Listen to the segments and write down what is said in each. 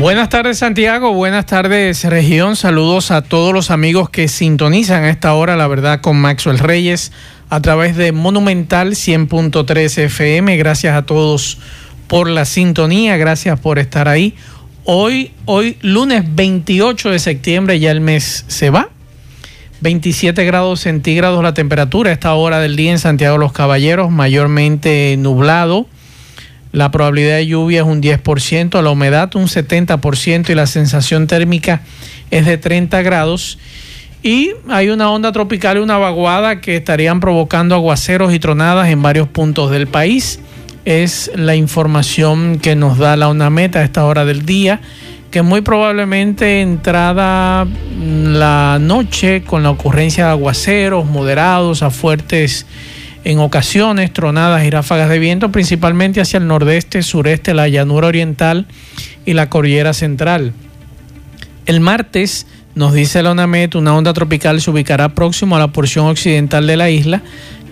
Buenas tardes Santiago, buenas tardes región, saludos a todos los amigos que sintonizan a esta hora, la verdad, con Maxwell Reyes a través de Monumental 100.3 FM. Gracias a todos por la sintonía, gracias por estar ahí. Hoy, hoy lunes 28 de septiembre, ya el mes se va. 27 grados centígrados la temperatura a esta hora del día en Santiago de los Caballeros, mayormente nublado la probabilidad de lluvia es un 10%, la humedad un 70% y la sensación térmica es de 30 grados. Y hay una onda tropical y una vaguada que estarían provocando aguaceros y tronadas en varios puntos del país. Es la información que nos da la UNAMET a esta hora del día, que muy probablemente entrada la noche con la ocurrencia de aguaceros moderados a fuertes en ocasiones tronadas y ráfagas de viento, principalmente hacia el nordeste, sureste, la llanura oriental y la cordillera central. El martes, nos dice la UNAMET, una onda tropical se ubicará próximo a la porción occidental de la isla,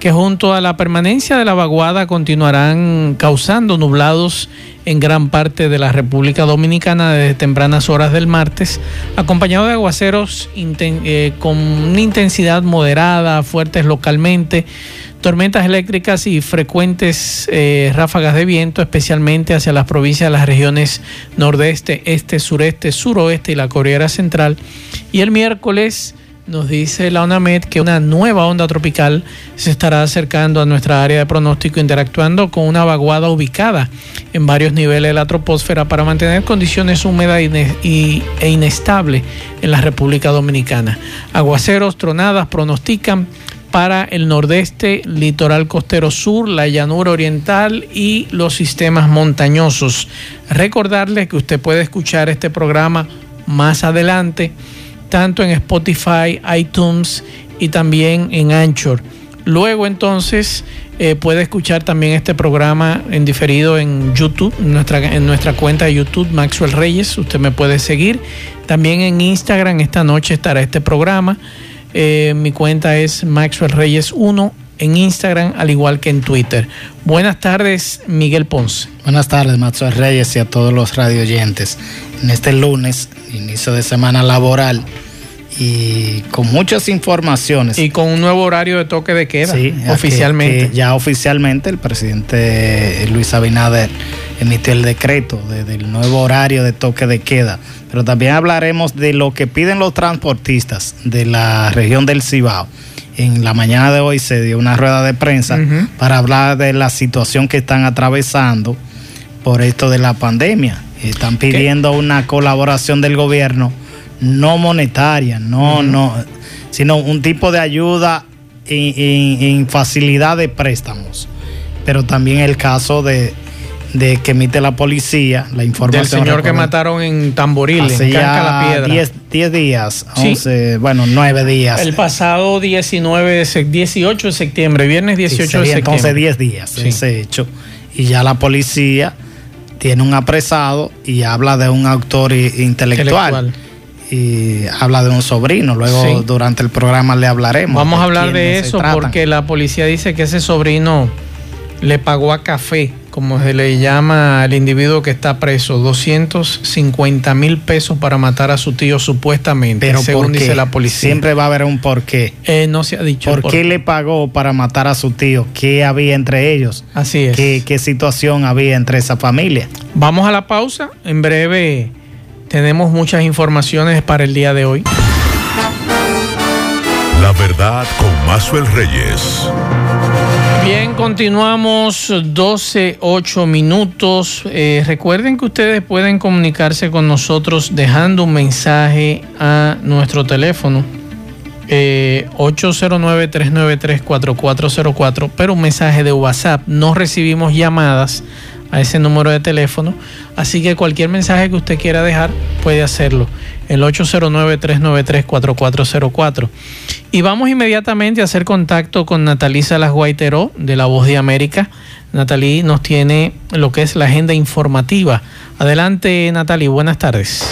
que junto a la permanencia de la vaguada continuarán causando nublados en gran parte de la República Dominicana desde tempranas horas del martes, acompañado de aguaceros eh, con una intensidad moderada, fuertes localmente, tormentas eléctricas y frecuentes eh, ráfagas de viento, especialmente hacia las provincias de las regiones nordeste, este, sureste, suroeste y la Cordillera Central. Y el miércoles nos dice la ONAMED que una nueva onda tropical se estará acercando a nuestra área de pronóstico, interactuando con una vaguada ubicada en varios niveles de la troposfera para mantener condiciones húmedas e inestables en la República Dominicana. Aguaceros, tronadas pronostican para el nordeste, litoral costero sur, la llanura oriental y los sistemas montañosos. Recordarles que usted puede escuchar este programa más adelante, tanto en Spotify, iTunes y también en Anchor. Luego entonces eh, puede escuchar también este programa en diferido en YouTube, nuestra, en nuestra cuenta de YouTube, Maxwell Reyes. Usted me puede seguir. También en Instagram esta noche estará este programa. Eh, mi cuenta es Maxwell Reyes 1 en Instagram, al igual que en Twitter. Buenas tardes, Miguel Ponce. Buenas tardes, Maxwell Reyes y a todos los radio oyentes. En este lunes, inicio de semana laboral y con muchas informaciones. Y con un nuevo horario de toque de queda, sí, oficialmente. ya oficialmente el presidente Luis Abinader emitió el decreto del nuevo horario de toque de queda. Pero también hablaremos de lo que piden los transportistas de la región del Cibao. En la mañana de hoy se dio una rueda de prensa para hablar de la situación que están atravesando por esto de la pandemia. Están pidiendo una colaboración del gobierno no monetaria, no, no, sino un tipo de ayuda en, facilidad de préstamos. Pero también el caso de, que emite la policía, la información. Del señor que mataron en Tamboril, hace ya 10 días, 11, bueno, 9 días. El pasado 19, 18 de septiembre, viernes 18 de septiembre. Entonces 10 días ese hecho. Y ya la policía tiene un apresado y habla de un autor intelectual y habla de un sobrino. Luego durante el programa le hablaremos. Vamos a hablar de eso porque la policía dice que ese sobrino le pagó a café, como se le llama al individuo que está preso, 250 mil pesos para matar a su tío supuestamente, Pero según dice la policía. Siempre va a haber un porqué. Eh, no se ha dicho. ¿Por, qué le pagó para matar a su tío? ¿Qué había entre ellos? Así es. ¿Qué, qué situación había entre esa familia? Vamos a la pausa. En breve tenemos muchas informaciones para el día de hoy. La verdad con Mazuel Reyes. Bien, continuamos 12, 8 minutos. Eh, recuerden que ustedes pueden comunicarse con nosotros dejando un mensaje a nuestro teléfono. 809-393-4404, eh, pero un mensaje de WhatsApp. No recibimos llamadas a ese número de teléfono. Así que cualquier mensaje que usted quiera dejar puede hacerlo. El 809-393-4404. Y vamos inmediatamente a hacer contacto con Natalí Salas Guaiteró de La Voz de América. Natalí nos tiene lo que es la agenda informativa. Adelante, Natalí, buenas tardes.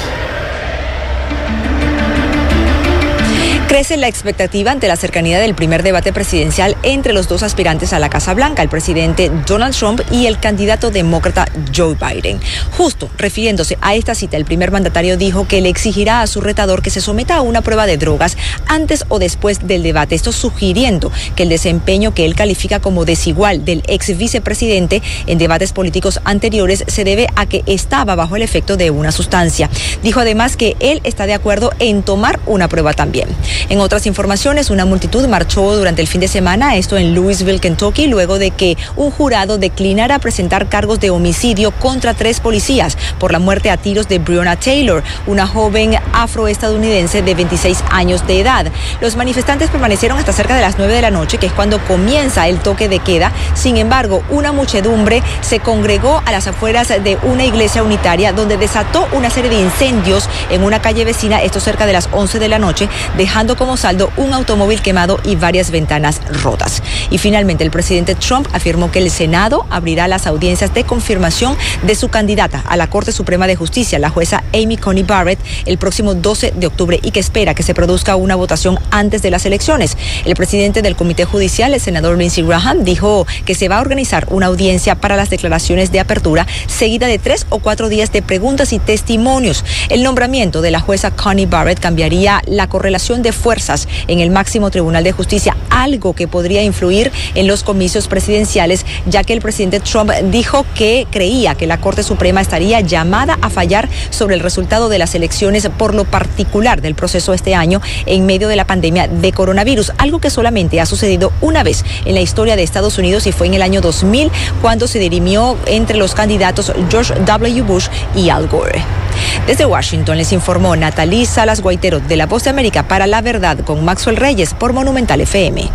Crece la expectativa ante la cercanía del primer debate presidencial entre los dos aspirantes a la Casa Blanca, el presidente Donald Trump y el candidato demócrata Joe Biden. Justo refiriéndose a esta cita, el primer mandatario dijo que le exigirá a su retador que se someta a una prueba de drogas antes o después del debate. Esto sugiriendo que el desempeño que él califica como desigual del ex vicepresidente en debates políticos anteriores se debe a que estaba bajo el efecto de una sustancia. Dijo además que él está de acuerdo en tomar una prueba también. En otras informaciones, una multitud marchó durante el fin de semana, esto en Louisville, Kentucky, luego de que un jurado declinara presentar cargos de homicidio contra tres policías por la muerte a tiros de Breonna Taylor, una joven afroestadounidense de 26 años de edad. Los manifestantes permanecieron hasta cerca de las 9 de la noche, que es cuando comienza el toque de queda. Sin embargo, una muchedumbre se congregó a las afueras de una iglesia unitaria donde desató una serie de incendios en una calle vecina, esto cerca de las 11 de la noche, dejando como saldo un automóvil quemado y varias ventanas rotas. Y finalmente el presidente Trump afirmó que el Senado abrirá las audiencias de confirmación de su candidata a la Corte Suprema de Justicia, la jueza Amy Coney Barrett, el próximo 12 de octubre y que espera que se produzca una votación antes de las elecciones. El presidente del Comité Judicial, el senador Lindsey Graham, dijo que se va a organizar una audiencia para las declaraciones de apertura seguida de tres o cuatro días de preguntas y testimonios. El nombramiento de la jueza Connie Barrett cambiaría la correlación de fuerzas en el máximo Tribunal de Justicia, algo que podría influir en los comicios presidenciales, ya que el presidente Trump dijo que creía que la Corte Suprema estaría llamada a fallar sobre el resultado de las elecciones por lo particular del proceso este año en medio de la pandemia de coronavirus, algo que solamente ha sucedido una vez en la historia de Estados Unidos y fue en el año 2000 cuando se dirimió entre los candidatos George W. Bush y Al Gore. Desde Washington les informó Natalie Salas Guaitero de La Voz de América para La Verdad con Maxwell Reyes por Monumental FM.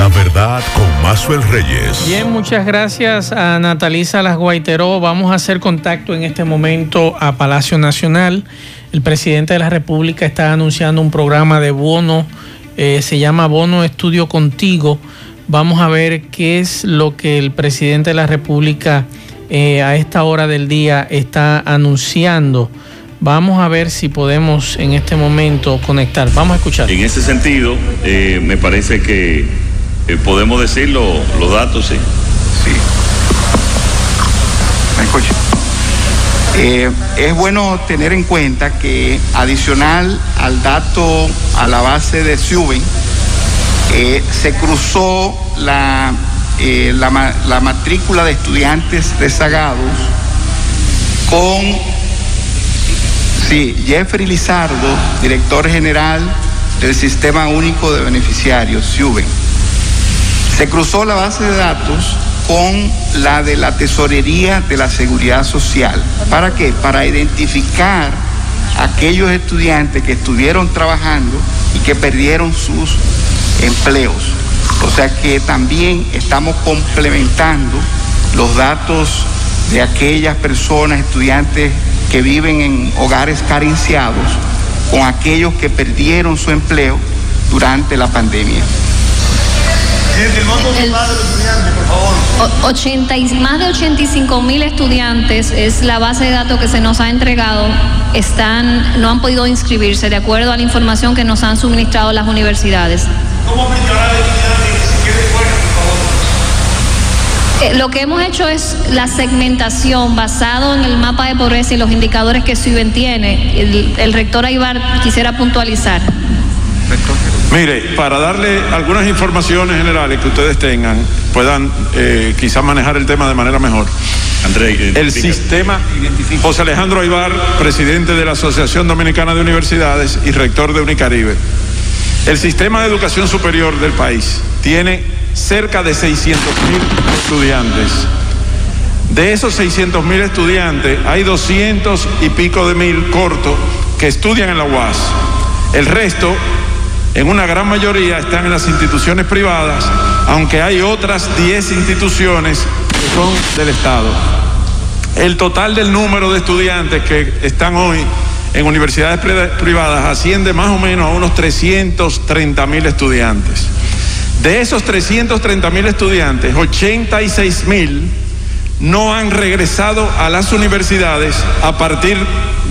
La verdad con Maxwell Reyes. Bien, muchas gracias a Natalie Salas Guaitero. Vamos a hacer contacto en este momento a Palacio Nacional. El presidente de la República está anunciando un programa de bono, eh, se llama Bono Estudio Contigo. Vamos a ver qué es lo que el presidente de la República eh, a esta hora del día está anunciando. Vamos a ver si podemos en este momento conectar. Vamos a escuchar. En ese sentido, eh, me parece que eh, podemos decir los datos, sí. Sí. ¿Me escucha? es bueno tener en cuenta que adicional al dato a la base de Suben, se cruzó la eh, la, matrícula de estudiantes rezagados con sí, Jeffrey Lizardo, director general del Sistema Único de Beneficiarios, SIUBEN. Se cruzó la base de datos con la de la Tesorería de la Seguridad Social. ¿Para qué? Para identificar aquellos estudiantes que estuvieron trabajando y que perdieron sus empleos. O sea que también estamos complementando los datos de aquellas personas, estudiantes que viven en hogares carenciados, con aquellos que perdieron su empleo durante la pandemia. El, más de 85 mil estudiantes es la base de datos que se nos ha entregado. Están, no han podido inscribirse de acuerdo a la información que nos han suministrado las universidades. ¿Cómo lo que hemos hecho es la segmentación basado en el mapa de pobreza y los indicadores que SUBEN tiene. El, rector Aybar quisiera puntualizar. Mire, para darle algunas informaciones generales que ustedes tengan, puedan eh, quizás manejar el tema de manera mejor. André, el sistema, José Alejandro Aybar, presidente de la Asociación Dominicana de Universidades y rector de Unicaribe. El sistema de educación superior del país tiene cerca de 600 mil estudiantes. De esos 600 mil estudiantes, hay 200 y pico de mil cortos que estudian en la UAS. El resto, en una gran mayoría, están en las instituciones privadas, aunque hay otras 10 instituciones que son del Estado. El total del número de estudiantes que están hoy en universidades privadas asciende más o menos a unos 330 mil estudiantes. De esos 330 mil estudiantes, 86 mil no han regresado a las universidades a partir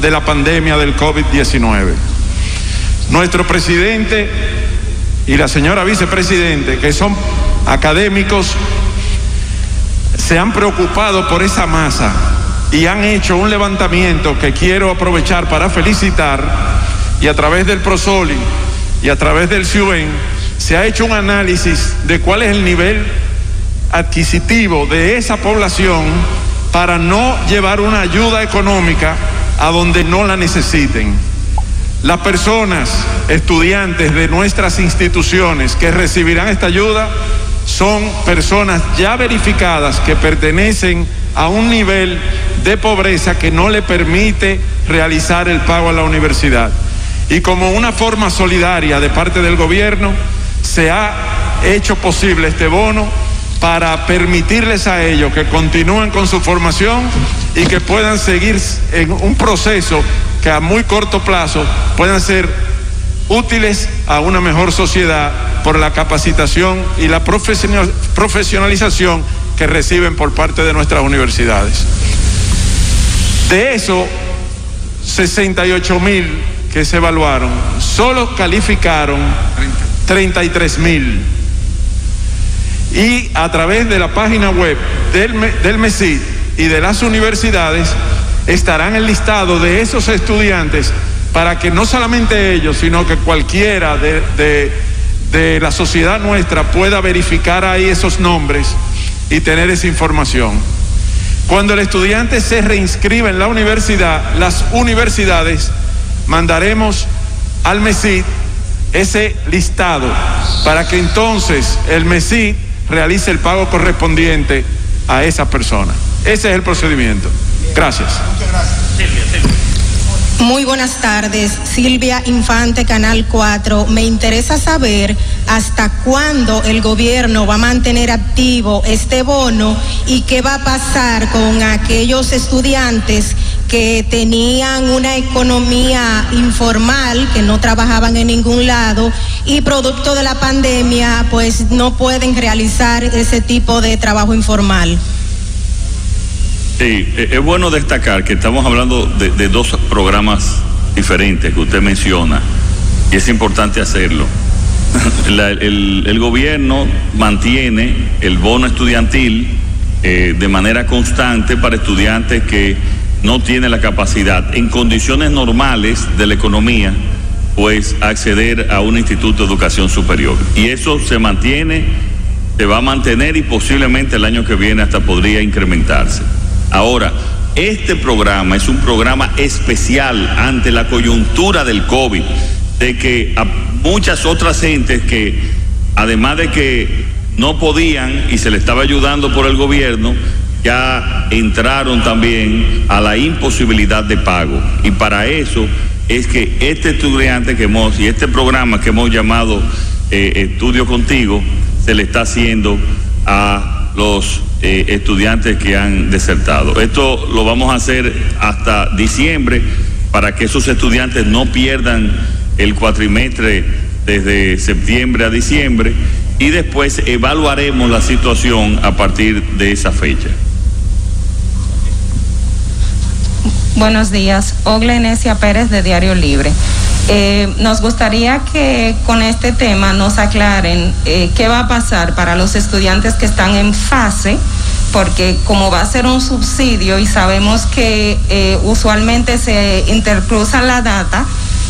de la pandemia del COVID-19. Nuestro presidente y la señora vicepresidente, que son académicos, se han preocupado por esa masa y han hecho un levantamiento que quiero aprovechar para felicitar y a través del Prosoli y a través del CIUBEN se ha hecho un análisis de cuál es el nivel adquisitivo de esa población para no llevar una ayuda económica a donde no la necesiten. Las personas, estudiantes de nuestras instituciones que recibirán esta ayuda son personas ya verificadas que pertenecen a un nivel de pobreza que no le permite realizar el pago a la universidad. Y como una forma solidaria de parte del gobierno, se ha hecho posible este bono para permitirles a ellos que continúen con su formación y que puedan seguir en un proceso que a muy corto plazo puedan ser útiles a una mejor sociedad por la capacitación y la profesionalización que reciben por parte de nuestras universidades. De eso, 68 mil que se evaluaron, solo calificaron 33 mil y a través de la página web del, del MESID y de las universidades estarán el listado de esos estudiantes para que no solamente ellos, sino que cualquiera de, de la sociedad nuestra pueda verificar ahí esos nombres y tener esa información. Cuando el estudiante se reinscribe en la universidad, las universidades mandaremos al MESID ese listado para que entonces el MESID realice el pago correspondiente a esa persona. Ese es el procedimiento. Gracias. Muy buenas tardes, Silvia Infante, Canal 4. Me interesa saber hasta cuándo el gobierno va a mantener activo este bono y qué va a pasar con aquellos estudiantes que tenían una economía informal, que no trabajaban en ningún lado y producto de la pandemia pues no pueden realizar ese tipo de trabajo informal. Sí, e-, es bueno destacar que estamos hablando de, dos programas diferentes que usted menciona y es importante hacerlo. el, gobierno mantiene el bono estudiantil eh, de manera constante para estudiantes que no tiene la capacidad en condiciones normales de la economía, pues acceder a un instituto de educación superior. Y eso se mantiene, se va a mantener y posiblemente el año que viene hasta podría incrementarse. Ahora, este programa es un programa especial ante la coyuntura del COVID, de que a muchas otras gentes que, además de que no podían y se le estaba ayudando por el gobierno, ya entraron también a la imposibilidad de pago. Y para eso es que este estudiante que hemos, y este programa que hemos llamado eh, Estudio Contigo, se le está haciendo a los eh, estudiantes que han desertado. Esto lo vamos a hacer hasta diciembre para que esos estudiantes no pierdan el cuatrimestre desde septiembre a diciembre y después evaluaremos la situación a partir de esa fecha. Buenos días, Ogla Enesia Pérez de Diario Libre. Eh, nos gustaría que con este tema nos aclaren eh, qué va a pasar para los estudiantes que están en fase, porque como va a ser un subsidio y sabemos que eh, usualmente se intercruzan la data,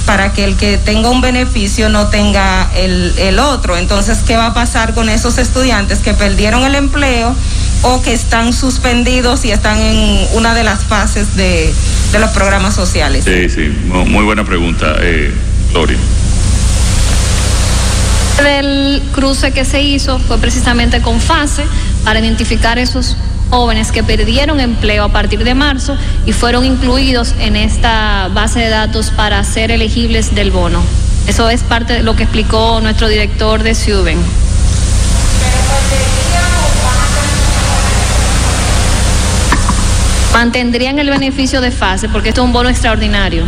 para que el que tenga un beneficio no tenga el, otro. Entonces, ¿qué va a pasar con esos estudiantes que perdieron el empleo o que están suspendidos y están en una de las fases de, los programas sociales? Sí, sí, muy buena pregunta, eh, Gloria. El cruce que se hizo fue precisamente con fase para identificar esos jóvenes que perdieron empleo a partir de marzo y fueron incluidos en esta base de datos para ser elegibles del bono. Eso es parte de lo que explicó nuestro director de Ciuben. Mantendrían el beneficio de fase porque esto es un bono extraordinario.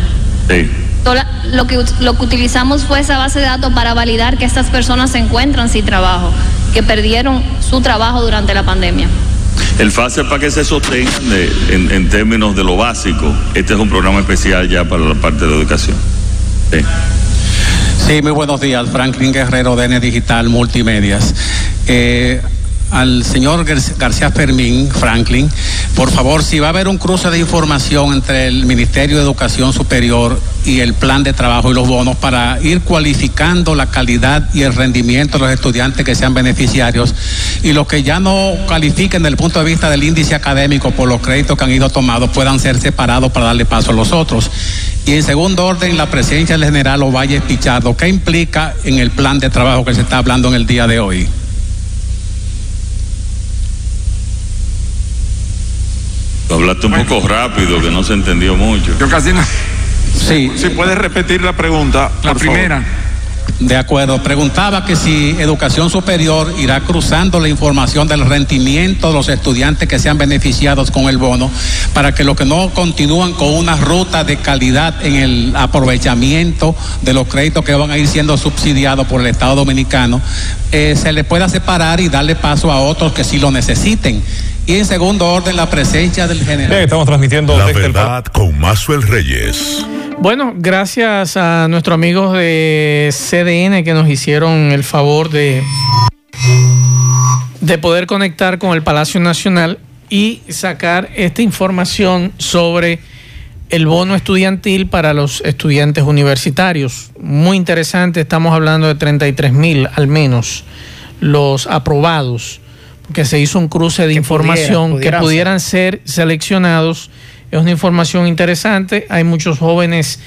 Sí. Lo que, lo que utilizamos fue esa base de datos para validar que estas personas se encuentran sin trabajo, que perdieron su trabajo durante la pandemia. El FASE para que se sostengan en, en, términos de lo básico. Este es un programa especial ya para la parte de educación. Sí. Sí, muy buenos días. Franklin Guerrero, DN Digital Multimedias. Eh, al señor García Fermín, Franklin, por favor, si va a haber un cruce de información entre el Ministerio de Educación Superior y el plan de trabajo y los bonos para ir cualificando la calidad y el rendimiento de los estudiantes que sean beneficiarios y los que ya no califiquen desde el punto de vista del índice académico por los créditos que han ido tomados puedan ser separados para darle paso a los otros. Y en segundo orden, la presencia del general Ovalle Pichardo, ¿qué implica en el plan de trabajo que se está hablando en el día de hoy? Hablaste un poco rápido, que no se entendió mucho. Yo casi no. Sí. Si puedes repetir la pregunta. La primera. De acuerdo. Preguntaba que si Educación Superior irá cruzando la información del rendimiento de los estudiantes que sean beneficiados con el bono para que los que no continúan con una ruta de calidad en el aprovechamiento de los créditos que van a ir siendo subsidiados por el Estado Dominicano, eh, se le pueda separar y darle paso a otros que sí lo necesiten. Y en segundo orden, la presencia del general. estamos transmitiendo la verdad con Mazuel Reyes. Bueno, gracias a nuestros amigos de CDN que nos hicieron el favor de, de poder conectar con el Palacio Nacional y sacar esta información sobre el bono estudiantil para los estudiantes universitarios. Muy interesante, estamos hablando de 33 mil al menos los aprobados que se hizo un cruce de información que pudieran ser. seleccionados. Es una información interesante. Hay muchos jóvenes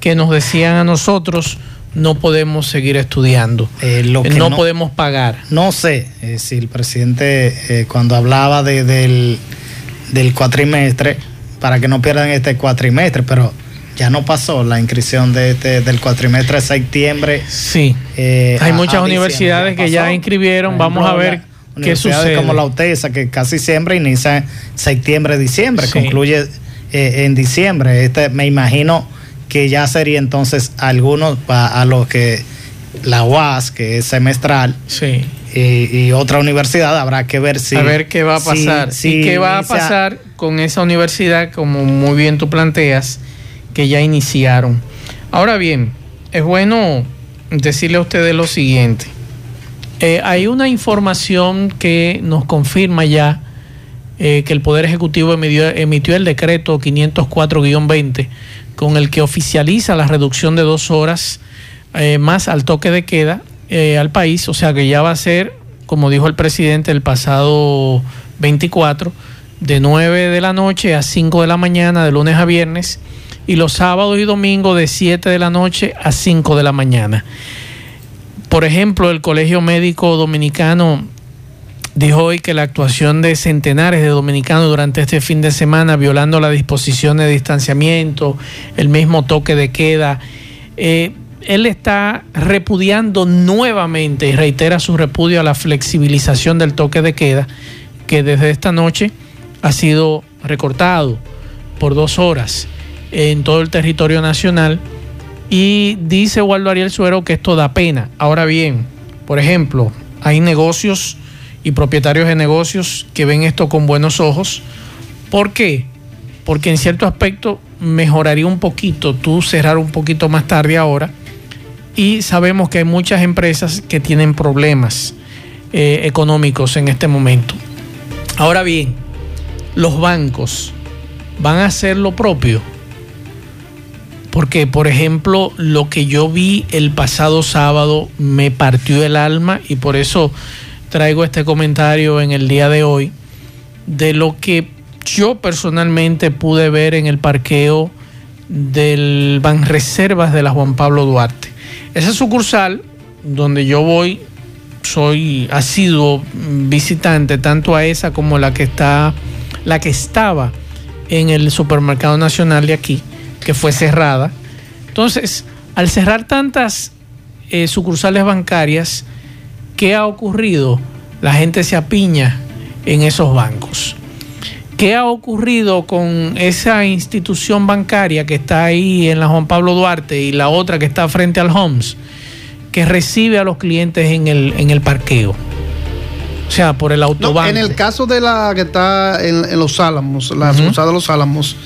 que nos decían a nosotros, no podemos seguir estudiando, eh, lo que no, podemos pagar. No sé eh, si el presidente eh, cuando hablaba de, del, del cuatrimestre, para que no pierdan este cuatrimestre, pero ya no pasó la inscripción de este, del cuatrimestre de septiembre. Sí, hay muchas universidades que ya inscribieron, vamos a ver Universidades como la UTESA, que casi siempre inicia septiembre, diciembre, concluye eh, en diciembre. Este, me imagino que ya sería entonces algunos a los que la UAS, que es semestral, sí. y, otra universidad, habrá que ver si... A ver qué va a pasar. y qué va a pasar con esa universidad, como muy bien tú planteas, que ya iniciaron. Ahora bien, es bueno decirle a ustedes lo siguiente. Eh, hay una información que nos confirma ya eh, que el Poder Ejecutivo emitió, el decreto 504-20 con el que oficializa la reducción de dos horas eh, más al toque de queda al país, o sea que ya va a ser, como dijo el presidente el pasado 24, de 9 de la noche a 5 de la mañana, de lunes a viernes, y los sábados y domingos de 7 de la noche a 5 de la mañana. Por ejemplo, el Colegio Médico Dominicano dijo hoy que la actuación de centenares de dominicanos durante este fin de semana, violando las disposiciones de distanciamiento, el mismo toque de queda, eh, él está repudiando nuevamente y reitera su repudio a la flexibilización del toque de queda, que desde esta noche ha sido recortado por dos horas en todo el territorio nacional y dice Waldo Ariel Suero que esto da pena. Ahora bien, por ejemplo, hay negocios y propietarios de negocios que ven esto con buenos ojos. ¿Por qué? Porque en cierto aspecto mejoraría un poquito tú cerrar un poquito más tarde ahora. Y sabemos que hay muchas empresas que tienen problemas eh, económicos en este momento. Ahora bien, los bancos van a hacer lo propio porque, por ejemplo, lo que yo vi el pasado sábado me partió el alma y por eso traigo este comentario en el día de hoy de lo que yo personalmente pude ver en el parqueo del Banreservas de la Juan Pablo Duarte. Esa sucursal donde yo voy, soy asiduo visitante tanto a esa como la que está, la que estaba en el supermercado nacional de aquí que fue cerrada. Entonces, al cerrar tantas eh, sucursales bancarias, ¿qué ha ocurrido? La gente se apiña en esos bancos. ¿Qué ha ocurrido con esa institución bancaria que está ahí en la Juan Pablo Duarte y la otra que está frente al Homs, que recibe a los clientes en el, en el parqueo? O sea, por el autobahn. en el caso de la que está en, Los Álamos, la uh de Los Álamos,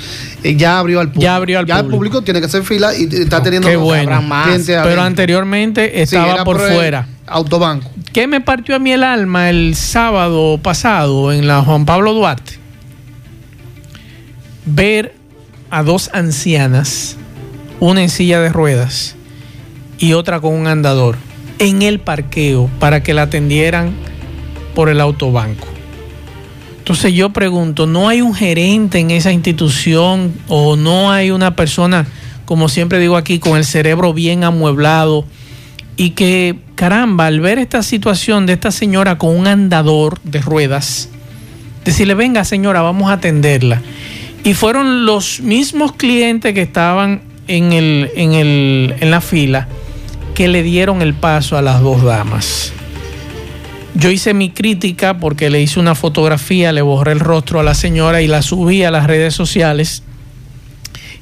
ya abrió al público. Ya abrió al ya el público tiene que hacer fila y está teniendo Qué bueno. Pero anteriormente estaba por, por fuera. Autobanco. ¿Qué me partió a mí el alma el sábado pasado en la Juan Pablo Duarte? Ver a dos ancianas, una en silla de ruedas y otra con un andador, en el parqueo para que la atendieran por el autobanco. Entonces yo pregunto, ¿no hay un gerente en esa institución o no hay una persona, como siempre digo aquí, con el cerebro bien amueblado y que, caramba, al ver esta situación de esta señora con un andador de ruedas, decirle, venga señora, vamos a atenderla. Y fueron los mismos clientes que estaban en, el, en, el, en la fila que le dieron el paso a las dos damas. Yo hice mi crítica porque le hice una fotografía, le borré el rostro a la señora y la subí a las redes sociales.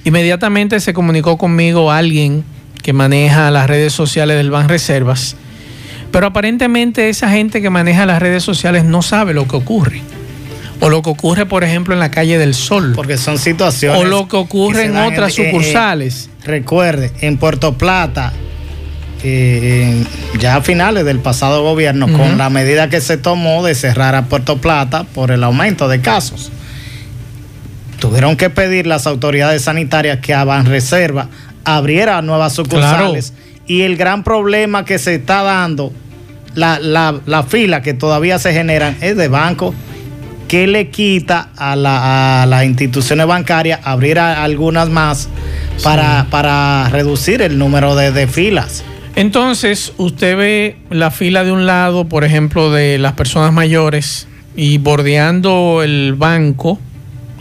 Inmediatamente se comunicó conmigo alguien que maneja las redes sociales del Ban Reservas, pero aparentemente esa gente que maneja las redes sociales no sabe lo que ocurre. O lo que ocurre, por ejemplo, en la calle del Sol. Porque son situaciones. O lo que ocurre en otras eh, sucursales. recuerde, en Puerto Plata eh, ya a finales del pasado gobierno con la medida que se tomó de cerrar a Puerto Plata por el aumento de casos. Tuvieron que pedir las autoridades sanitarias que a Reserva abriera nuevas sucursales. Y el gran problema que se está dando, la, la, fila que todavía se generan es de bancos que le quita a, las instituciones bancarias abrir algunas más para, para reducir el número de, de filas. Entonces, usted ve la fila de un lado, por ejemplo, de las personas mayores y bordeando el banco,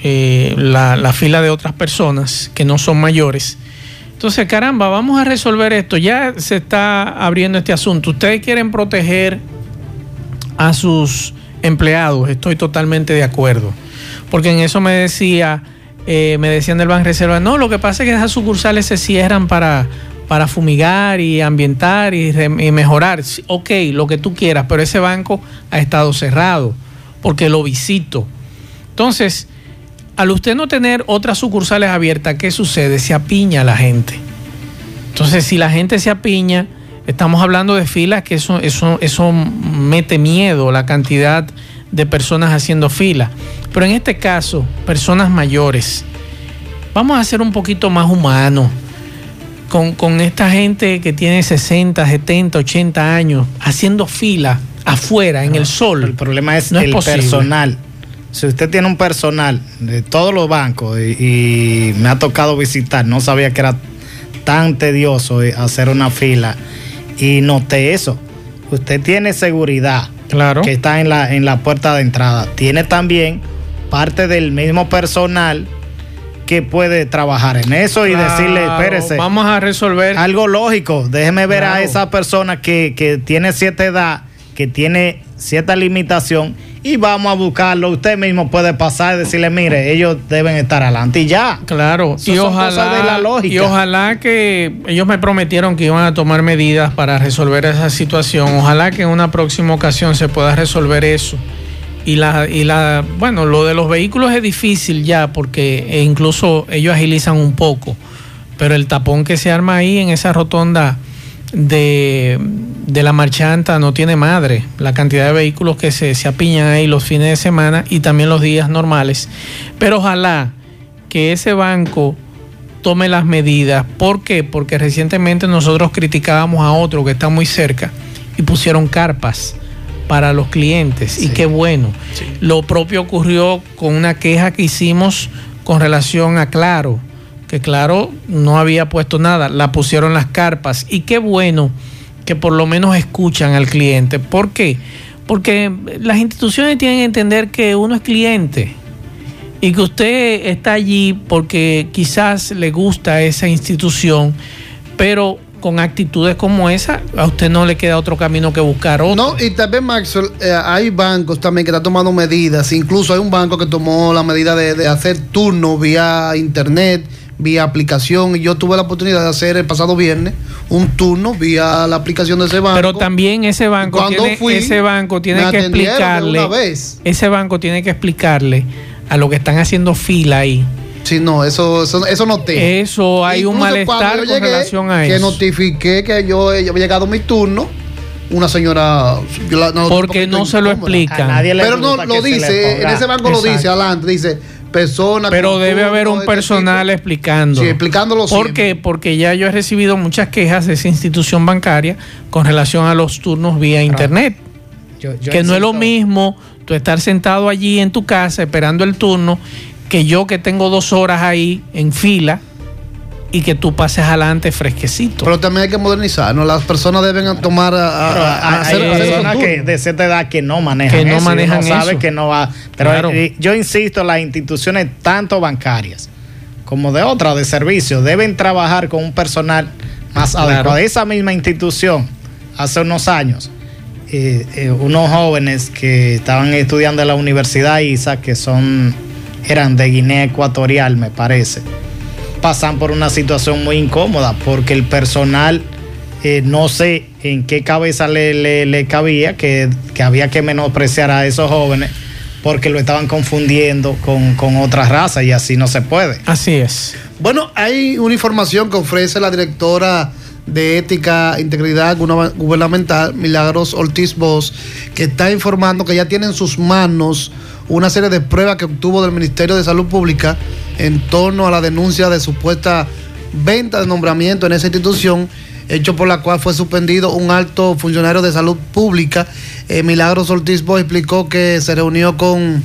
eh, la, fila de otras personas que no son mayores. Entonces, caramba, vamos a resolver esto. Ya se está abriendo este asunto. Ustedes quieren proteger a sus empleados. Estoy totalmente de acuerdo. Porque en eso me decía, eh, me decían del Banco Reserva, no, lo que pasa es que esas sucursales se cierran para para fumigar y ambientar y, mejorar. Ok, lo que tú quieras, pero ese banco ha estado cerrado porque lo visito. Entonces, al usted no tener otras sucursales abiertas, ¿qué sucede? Se apiña la gente. Entonces, si la gente se apiña, estamos hablando de filas que eso, eso, eso mete miedo, la cantidad de personas haciendo fila. Pero en este caso, personas mayores, vamos a ser un poquito más humanos con, esta gente que tiene 60, 70, 80 años haciendo fila afuera, en el sol. El problema es el personal. Si usted tiene un personal de todos los bancos y, me ha tocado visitar, no sabía que era tan tedioso hacer una fila y noté eso. Usted tiene seguridad claro. que está en la, en la puerta de entrada. Tiene también parte del mismo personal que puede trabajar en eso y decirle, espérese. Vamos a resolver. Algo lógico. Déjeme ver a esa persona que, que tiene cierta edad, que tiene cierta limitación y vamos a buscarlo. Usted mismo puede pasar y decirle, mire, ellos deben estar adelante y ya. Claro, y ojalá, y ojalá que ellos me prometieron que iban a tomar medidas para resolver esa situación. Ojalá que en una próxima ocasión se pueda resolver eso. Y la, y la, bueno, lo de los vehículos es difícil ya porque e incluso ellos agilizan un poco, pero el tapón que se arma ahí en esa rotonda de, la marchanta no tiene madre. La cantidad de vehículos que se, se apiñan ahí los fines de semana y también los días normales. Pero ojalá que ese banco tome las medidas. ¿Por qué? Porque recientemente nosotros criticábamos a otro que está muy cerca y pusieron carpas para los clientes y qué bueno. Lo propio ocurrió con una queja que hicimos con relación a Claro, que Claro no había puesto nada, la pusieron las carpas y qué bueno que por lo menos escuchan al cliente. ¿Por qué? Porque las instituciones tienen que entender que uno es cliente y que usted está allí porque quizás le gusta esa institución, pero con actitudes como esa, a usted no le queda otro camino que buscar otro. No, y también, Maxwell, eh, hay bancos también que están tomando medidas. Incluso hay un banco que tomó la medida de, de hacer turnos vía internet, vía aplicación. Y yo tuve la oportunidad de hacer el pasado viernes un turno vía la aplicación de ese banco. Pero también ese banco Cuando tiene, fui, ese banco tiene que explicarle. vez. Ese banco tiene que explicarle a los que están haciendo fila ahí. Sí, no, eso, eso, eso noté. Eso hay un malestar con llegué, relación a que eso. notifiqué que yo, yo había llegado mi turno. Una señora. yo la- no, Porque no se lo explican. Pero no, lo dice, en ese banco lo dice adelante, dice persona. Pero debe haber un este personal tipo. explicando. Sí, explicándolo ¿Por siempre. qué? Porque ya yo he recibido muchas quejas de esa institución bancaria con relación a los turnos vía internet. Yo- yo que no es lo mismo tú estar sentado allí en tu casa esperando el turno que yo que tengo dos horas ahí en fila y que tú pases adelante fresquecito. Pero también hay que modernizarnos. Las personas deben tomar. A, a- Pero a hay hacer- hay hacer personas que de cierta edad que no manejan Que no eso, manejan sabe eso. que no va. Pero Claro. eh, yo insisto, las instituciones tanto bancarias como de otras de servicio deben trabajar con un personal más Claro. adecuado. Esa misma institución, hace unos años, eh, eh, unos jóvenes que estaban estudiando en la Universidad ISA, que son eran de Guinea Ecuatorial, me parece, pasan por una situación muy incómoda porque el personal eh, no sé en qué cabeza le, le- le cabía que, que había que menospreciar a esos jóvenes porque lo estaban confundiendo con, con otras razas y así no se puede. Así es. Bueno, hay una información que ofrece la directora de Ética e Integridad Gubernamental, Milagros Ortiz Bosch, que está informando que ya tiene en sus manos una serie de pruebas que obtuvo del Ministerio de Salud Pública en torno a la denuncia de supuesta venta de nombramiento en esa institución, hecho por la cual fue suspendido un alto funcionario de salud pública. Eh, Milagros Ortiz explicó que se reunió con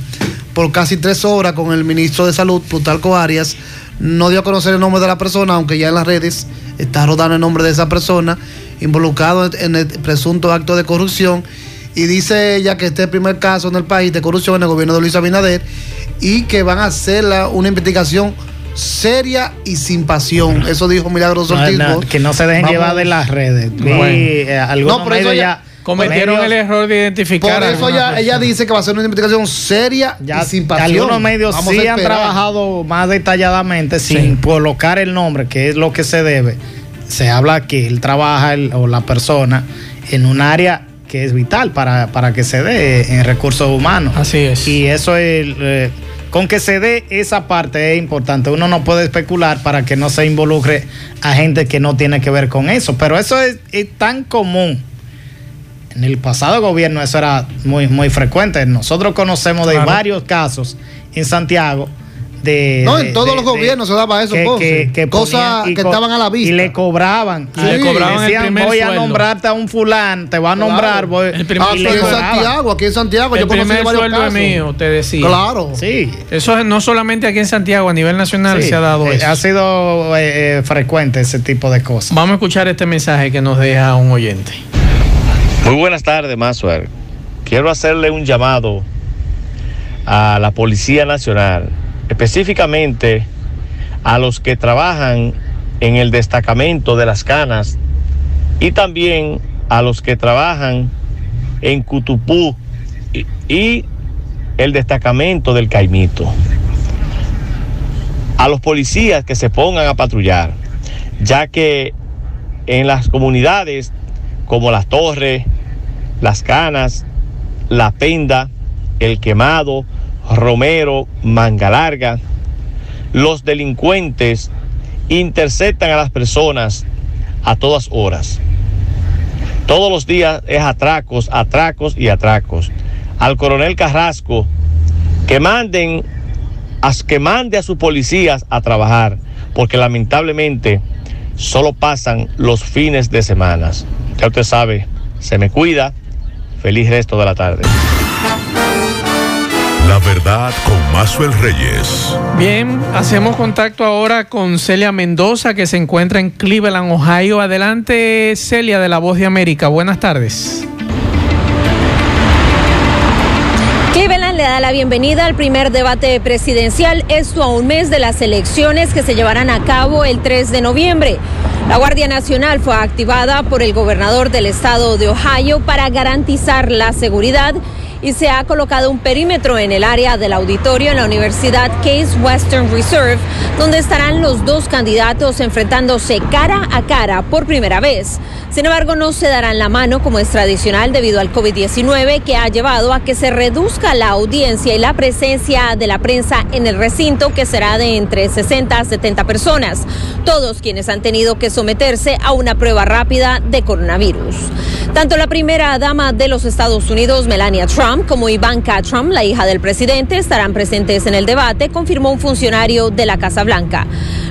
por casi tres horas con el ministro de Salud, Plutarco Arias. No dio a conocer el nombre de la persona, aunque ya en las redes está rodando el nombre de esa persona, involucrado en el presunto acto de corrupción. Y dice ella que este es el primer caso en el país de corrupción en el gobierno de Luis Abinader y que van a hacer la- una investigación seria y sin pasión. Eso dijo Milagros No, Ortiz. no, Bosch. que no se dejen Vamos- llevar de las redes. Bueno. eh, algunos No, por eso ya- Cometieron medios- el error de identificar. Por a eso ella, ella dice que va a ser una investigación seria Ya y sin pasión. algunos medios Vamos sí han trabajado más detalladamente sin Sí. colocar el nombre, que es lo que se debe. Se habla que él trabaja el- o la persona en un área que es vital para, para que se dé en recursos humanos. Así es. Y eso es, eh, con que se dé esa parte es importante. Uno no puede especular para que no se involucre a gente que no tiene que ver con eso. Pero eso es, es tan común. En el pasado gobierno eso era muy, muy frecuente. Nosotros conocemos de Claro. varios casos en Santiago. De, No, de- en todos de- los de- gobiernos se daba eso, que, que- que Cosas que estaban a la vista. Y le cobraban. Sí. Le cobraban el Decían, primer voy a sueldo". nombrarte a un fulán, te va a nombrar. Claro. voy- El primer y le en cobraban. Santiago, aquí en Santiago, El yo conocí varios sueldo es casos. mío, te decía. Claro. Sí. Eso es no solamente aquí en Santiago, a nivel nacional Sí, se ha dado eh, eso. Ha sido eh, eh, frecuente ese tipo de cosas. Vamos a escuchar este mensaje que nos deja un oyente. Muy buenas tardes, Maswell. Quiero hacerle un llamado a la Policía Nacional, específicamente a los que trabajan en el destacamento de las canas y también a los que trabajan en Cutupú y, el destacamento del Caimito. A los policías que se pongan a patrullar, ya que en las comunidades como Las Torres, Las Canas, La Penda, El Quemado, Romero, Manga Larga, los delincuentes interceptan a las personas a todas horas. Todos los días es atracos, atracos y atracos. Al coronel Carrasco que manden a, que mande a sus policías a trabajar, porque lamentablemente solo pasan los fines de semana. Ya usted sabe, se me cuida. Feliz resto de la tarde. La verdad con Mazuel Reyes. Bien, hacemos contacto ahora con Celia Mendoza, que se encuentra en Cleveland, Ohio. Adelante, Celia, de La Voz de América. Buenas tardes. Cleveland le da la bienvenida al primer debate presidencial, esto a un mes de las elecciones que se llevarán a cabo el 3 de noviembre. La Guardia Nacional fue activada por el gobernador del estado de Ohio para garantizar la seguridad y se ha colocado un perímetro en el área del auditorio en la Universidad Case Western Reserve, donde estarán los dos candidatos enfrentándose cara a cara por primera vez. Sin embargo, no se darán la mano como es tradicional debido al COVID-19 que ha llevado a que se reduzca la audiencia y la presencia de la prensa en el recinto que será de entre 60 a 70 personas, todos quienes han tenido que someterse a una prueba rápida de coronavirus. Tanto la primera dama de los Estados Unidos, Melania Trump, como Ivanka Trump, la hija del presidente, estarán presentes en el debate, confirmó un funcionario de la Casa Blanca.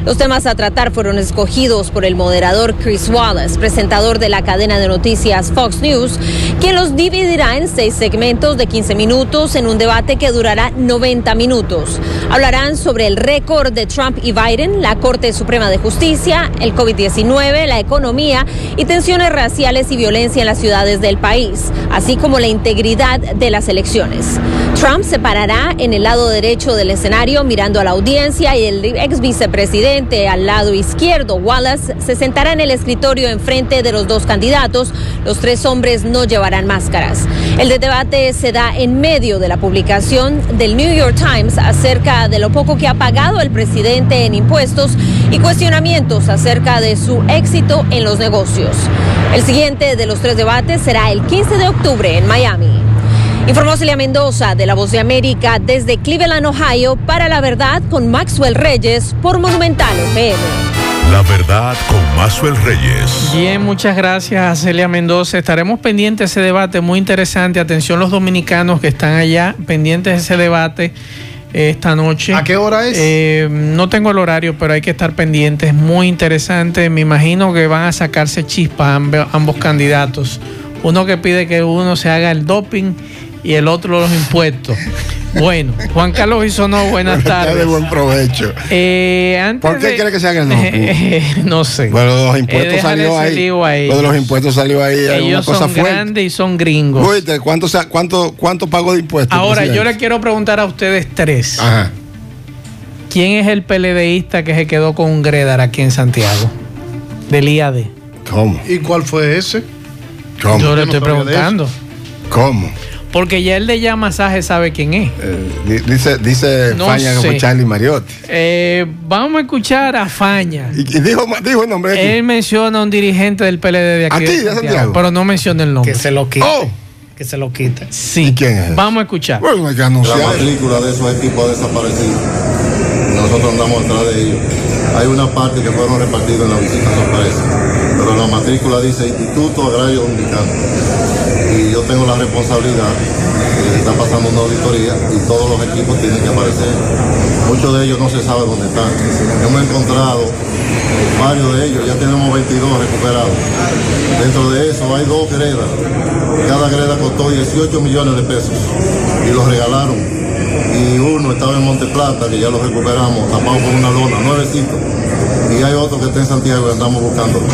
Los temas a tratar fueron escogidos por el moderador Chris Wallace, presentador de la cadena de noticias Fox News, quien los dividirá en seis segmentos de 15 minutos en un debate que durará 90 minutos. Hablarán sobre el récord de Trump y Biden, la Corte Suprema de Justicia, el COVID-19, la economía y tensiones raciales y violencia en las ciudades del país, así como la integridad de las elecciones. Trump se parará en el lado derecho del escenario mirando a la audiencia y el ex vicepresidente al lado izquierdo, Wallace, se sentará en el escritorio enfrente de los dos candidatos. Los tres hombres no llevarán máscaras. El debate se da en medio de la publicación del New York Times acerca de lo poco que ha pagado el presidente en impuestos y cuestionamientos acerca de su éxito en los negocios. El siguiente de los tres debates será el 15 de octubre en Miami. Informó Celia Mendoza de La Voz de América desde Cleveland, Ohio, para La Verdad con Maxwell Reyes por Monumental FM. La verdad con Maxwell Reyes. Bien, muchas gracias a Celia Mendoza. Estaremos pendientes de ese debate muy interesante. Atención los dominicanos que están allá, pendientes de ese debate eh, esta noche. ¿A qué hora es? Eh, no tengo el horario, pero hay que estar pendientes. Muy interesante. Me imagino que van a sacarse chispas ambos, ambos candidatos. Uno que pide que uno se haga el doping y el otro los impuestos. Bueno, Juan Carlos Bisonó, buenas tardes. de buen provecho. Eh, antes ¿Por qué de- quiere que se haga el doping? no sé. Bueno, los Eh, impuestos salió ahí. Lo de los impuestos salió ahí. Ellos cosa son fuerte. grandes y son gringos. Oíste, ¿cuánto, cuánto, ¿cuánto pago de impuestos? Ahora, yo le quiero preguntar a ustedes tres. Ajá. ¿Quién es el PLDista que se quedó con un Gredar aquí en Santiago? Del IAD. ¿Cómo? ¿Y cuál fue ese? ¿Cómo? Yo le Yo no estoy preguntando. ¿Cómo? Porque ya el de ya masaje sabe quién es. Eh, di- dice dice No Faña sé. fue Charlie Mariotti. Eh, vamos a escuchar a Faña. Y, y dijo, dijo el nombre. Él menciona a un dirigente del PLD de aquí. Aquí, de Santiago, Santiago. Pero no menciona el nombre. Que se lo quite. Oh, Que se lo quite. Sí. ¿y quién es? Vamos a escuchar. Bueno, hay que La anunciar. matrícula de esos equipos ha desaparecido. Nosotros andamos atrás de ellos. Hay una parte que fueron repartidos en la visita sorpresa, pero la matrícula dice Instituto Agrario Dominicano. Y yo tengo la responsabilidad, eh, está pasando una auditoría y todos los equipos tienen que aparecer. Muchos de ellos no se sabe dónde están. Hemos encontrado varios de ellos, ya tenemos 22 recuperados. Dentro de eso hay dos gredas. Cada greda costó 18 millones de pesos y los regalaron y uno estaba en Monte Plata, que ya lo recuperamos, tapado con una lona, nuevecito. Y hay otro que está en Santiago y andamos buscándolo.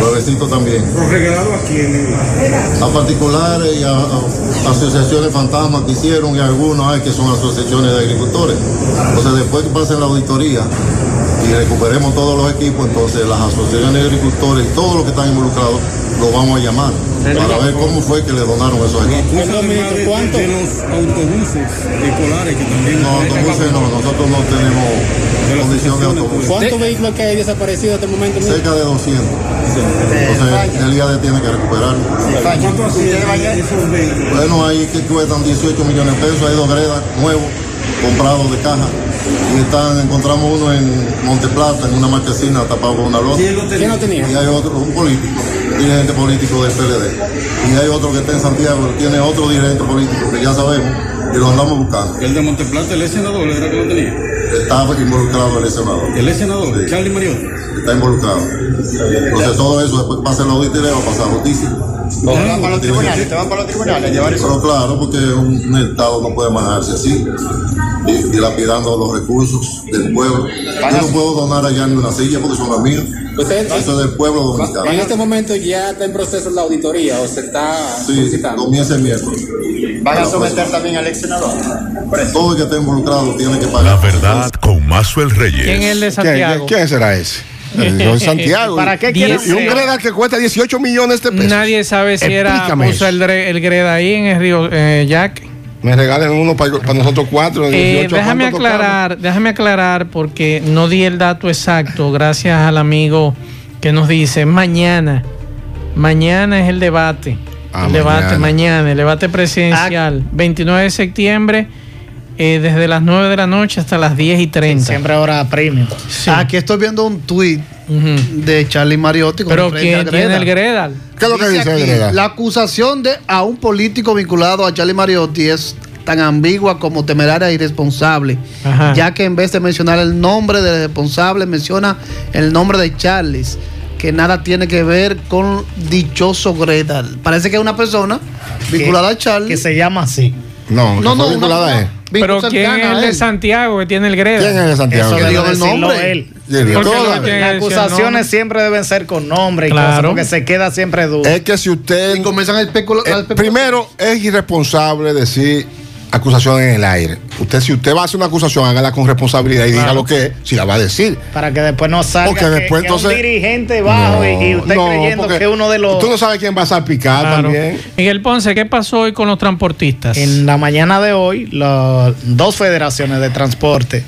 Nuevecito también. ¿Los regalado a quién? A particulares y a, a asociaciones fantasmas que hicieron y algunos hay que son asociaciones de agricultores. Entonces después que pasen la auditoría y recuperemos todos los equipos, entonces las asociaciones de agricultores y todos los que están involucrados los vamos a llamar para ver cómo fue que le donaron esos equipos. ¿Cuánto? De los autobuses escolares que también. No, autobuses no, nosotros no tenemos condición de autobús. ¿Cuántos vehículos que hay desaparecidos hasta el momento? Cerca de 200. Entonces el IAD tiene que recuperar. ¿Cuánto ascienden esos vehículos? Bueno, ahí que cuestan 18 millones de pesos, hay dos gredas nuevos, comprados de caja. Y están, encontramos uno en Monteplata, en una marquesina tapado con una lona. ¿Quién lo tenía? Y hay otro, un político, dirigente político del PLD. Y hay otro que está en Santiago, tiene otro dirigente político que ya sabemos y lo andamos buscando. El de Monteplata, el senador, era que lo tenía. Está involucrado el senador. El senador, Charlie Mariotti. Está involucrado. Entonces todo eso después pasa en la auditoría va a pasar justicia. Te van para los tribunales, te van para los tribunales a llevar eso. Pero claro, porque un, un Estado no puede manejarse así, di- dilapidando los recursos del pueblo. Yo no puedo donar allá ni una silla porque son las mías. Eso es del pueblo dominicano. En este momento ya está en proceso la auditoría o se está Sí, solicitando. comienza el miércoles. ¿Van a someter también al ex senador? Todo el que esté involucrado tiene que La pagar. verdad con Maxwell Reyes. ¿Quién es el de Santiago? ¿Quién, quién será ese? En Santiago. ¿Para qué y, quieren y un? Greda que cuesta 18 millones de pesos. Nadie sabe si era Explícame puso eso. el, el Greda ahí en el río eh, Jack. Me regalen uno para, para nosotros cuatro. en Eh, 18, déjame ¿cuánto tocamos? aclarar, déjame aclarar porque no di el dato exacto, gracias al amigo que nos dice mañana. Mañana es el debate. Ah, el debate mañana. mañana, el debate presidencial, 29 de septiembre, eh, desde las 9 de la noche hasta las 10 y 30. Siempre hora premium. Aquí estoy viendo un tuit de Charlie Mariotti con Pero ¿quién a tiene el Gredal? ¿Qué es lo que dice aquí, Greda? La acusación de a un político vinculado a Charlie Mariotti es tan ambigua como temeraria e irresponsable, Ajá. ya que en vez de mencionar el nombre del responsable, menciona el nombre de Charles, que nada tiene que ver con dichoso Gredal. Parece que es una persona vinculada a Charlie. Que se llama así. No, No, no, no, vinculada a él. Pero ¿quién es el de. Santiago que tiene el Greda? ¿Quién es el de Santiago? Eso debe el nombre. él. Sí, diga ¿Por qué todo. lo que tiene Las acusaciones siempre deben ser con nombre y Claro. cosas, porque se queda siempre duda. Es que si usted. Y comienzan a especular. Eh, primero, es irresponsable decir acusación en el aire. Usted, si usted va a hacer una acusación, hágala con responsabilidad y diga lo que es, si la va a decir. Para que después no salga Porque que, después, que entonces- un dirigente bajo y, y usted No, creyendo que uno de los... Tú no sabes quién va a salpicar Claro. también. Miguel Ponce, ¿qué pasó hoy con los transportistas? En la mañana de hoy, las dos federaciones de transporte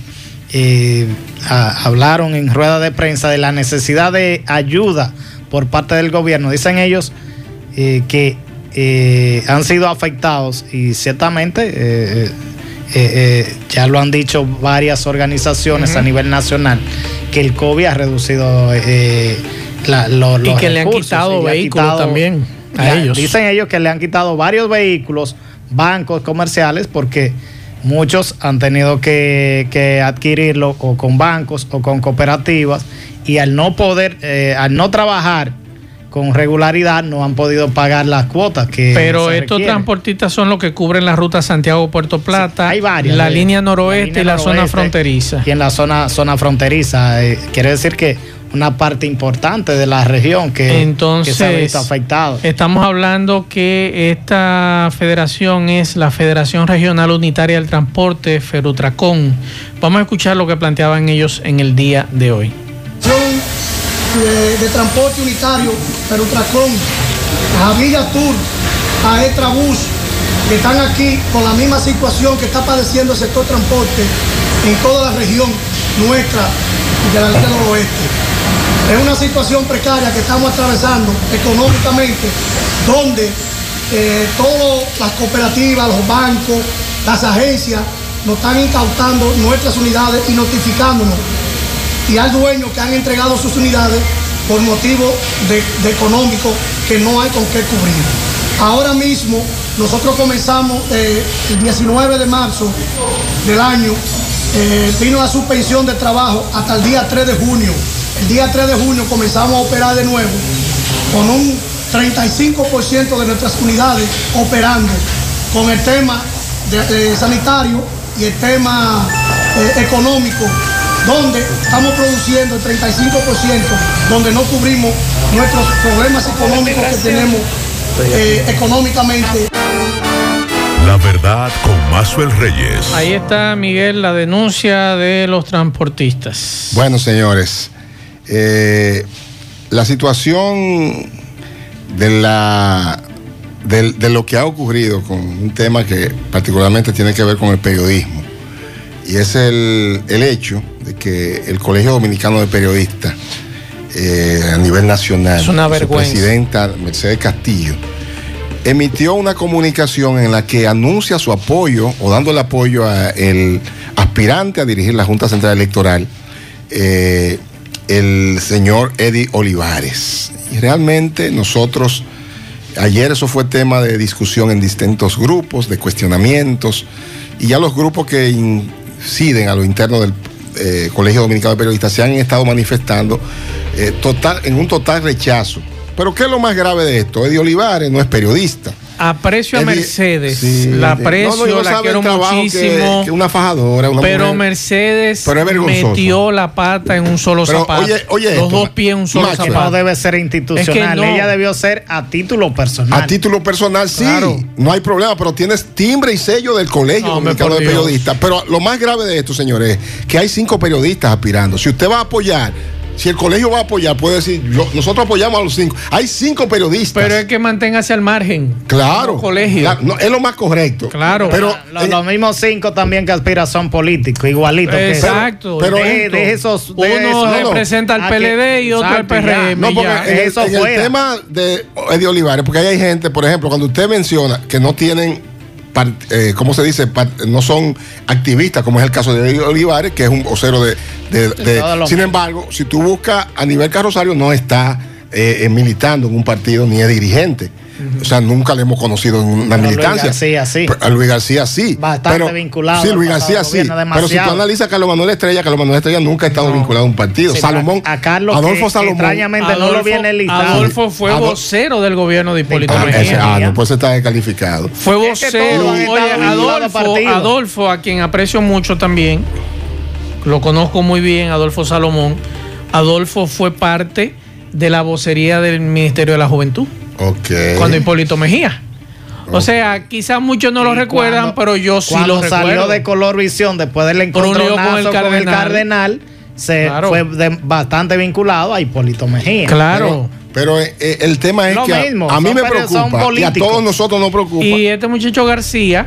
eh, a- hablaron en rueda de prensa de la necesidad de ayuda por parte del gobierno. Dicen ellos eh, que eh, han sido afectados y ciertamente eh, eh, ya lo han dicho varias organizaciones a nivel nacional que el COVID ha reducido la- lo- Y los que le han quitado y vehículos quitado- también a Ya, ellos. Dicen ellos que le han quitado varios vehículos, bancos comerciales, porque muchos han tenido que, que adquirirlo o con bancos o con cooperativas y al no poder, al no trabajar con regularidad, no han podido pagar las cuotas que Pero estos requieren. transportistas son los que cubren la ruta Santiago-Puerto Plata, Hay varias. la eh, línea noroeste línea y la zona fronteriza. Y en la zona, zona fronteriza. eh, quiere decir que una parte importante de la región que, que se ha Entonces, visto afectada. estamos hablando que esta federación es la Federación Regional Unitaria del Transporte, Ferutracón. Vamos a escuchar lo que planteaban ellos en el día de hoy. De, transporte unitario, Perutracón, a Javilla Tour, a Etrabús, que están aquí con la misma situación que está padeciendo el sector transporte en toda la región nuestra de la línea noroeste. Es una situación precaria que estamos atravesando económicamente, donde eh, todas las cooperativas, los bancos, las agencias nos están incautando nuestras unidades y notificándonos y hay dueños que han entregado sus unidades por motivo de, económico que no hay con qué cubrir. Ahora mismo nosotros comenzamos eh, el 19 de marzo del año, eh, vino la suspensión de trabajo hasta el día 3 de junio. El día 3 de junio comenzamos a operar de nuevo con un 35% de nuestras unidades operando con el tema de sanitario y el tema eh, económico, donde estamos produciendo el 35%, donde no cubrimos nuestros problemas económicos que tenemos eh, económicamente. La verdad con Mazuel Reyes. Ahí está, Miguel, la denuncia de los transportistas. Bueno, señores, eh, la situación de la de, lo que ha ocurrido con un tema que particularmente tiene que ver con el periodismo y es el, el hecho que el Colegio Dominicano de Periodistas eh, a nivel nacional, Es una su presidenta Mercedes Castillo, emitió una comunicación en la que anuncia su apoyo o dando el apoyo al aspirante a dirigir la Junta Central Electoral, eh, el señor Eddie Olivares. Y realmente nosotros, ayer eso fue tema de discusión en distintos grupos, de cuestionamientos, y ya los grupos que inciden a lo interno del eh, Colegio Dominicano de Periodistas se han estado manifestando eh, total, en un total rechazo. Pero ¿qué es lo más grave de esto? Eddie Olivares no es periodista. Aprecio a Mercedes, Sí, la aprecio, no, no, la quiero que- muchísimo. que una fajadora, una pero mujer- Mercedes Pero metió la pata en un solo Pero, zapato. oye, oye los esto, dos pies en un solo Macho, zapato. no debe ser institucional. Es que no. Ella debió ser a título personal. A título personal, sí, Claro. no hay problema, pero tienes timbre y sello del Colegio Dominicano de. Periodistas. Pero lo más grave de esto, señores, es que hay cinco periodistas aspirando. Si usted va a apoyar, si el colegio va a apoyar, puede decir, yo- nosotros apoyamos a los cinco. Hay cinco periodistas. Pero es que manténgase al margen. Claro. colegio. No, es lo más correcto. Claro. Pero Los, los mismos cinco también que aspiran son políticos, igualitos. que- Exacto. Pero de, Exacto. de esos. de Uno esos- representa al Aquí- PLD y otro al. PRM. No, porque ya. en, el- Eso en el tema de Eddie Olivares, porque ahí hay gente, por ejemplo, cuando usted menciona que no tienen, eh, ¿cómo se dice? No son activistas, como es el caso de Olivares, que es un vocero de... de- de- sin embargo, si tú buscas a nivel Carrosario, no está eh, eh, militando en un partido ni es dirigente. O sea, nunca le hemos conocido en una Pero Luis militancia. García sí. Pero A Luis García sí. Bastante Pero- vinculado Sí, Luis García sí. Pero si tú analizas a Carlos Manuel Estrella, Carlos Manuel Estrella nunca ha estado vinculado a un partido. Sí, Salomón. a Carlos, Adolfo que Salomón. extrañamente no lo viene listado. Adolfo fue vocero del gobierno de Hipólito Ah, ese- Mejía. ah, no, pues está descalificado. Fue Es que vocero. Oye, Adolfo. Adolfo, a quien aprecio mucho también, lo conozco muy bien, Adolfo Salomón. Adolfo fue parte de la vocería del Ministerio de la Juventud, Ok. cuando Hipólito Mejía. O sea, quizás muchos no lo recuerdan, cuando- pero yo sí Cuando lo salió de Color Visión después del encontronazo con el con el Cardenal. Cardenal, se Claro. fue de- bastante vinculado a Hipólito Mejía. Claro. Pero eh, eh, el tema es Lo que a- mismo, a, mí me preocupa y a todos nosotros nos preocupa. Y este muchacho García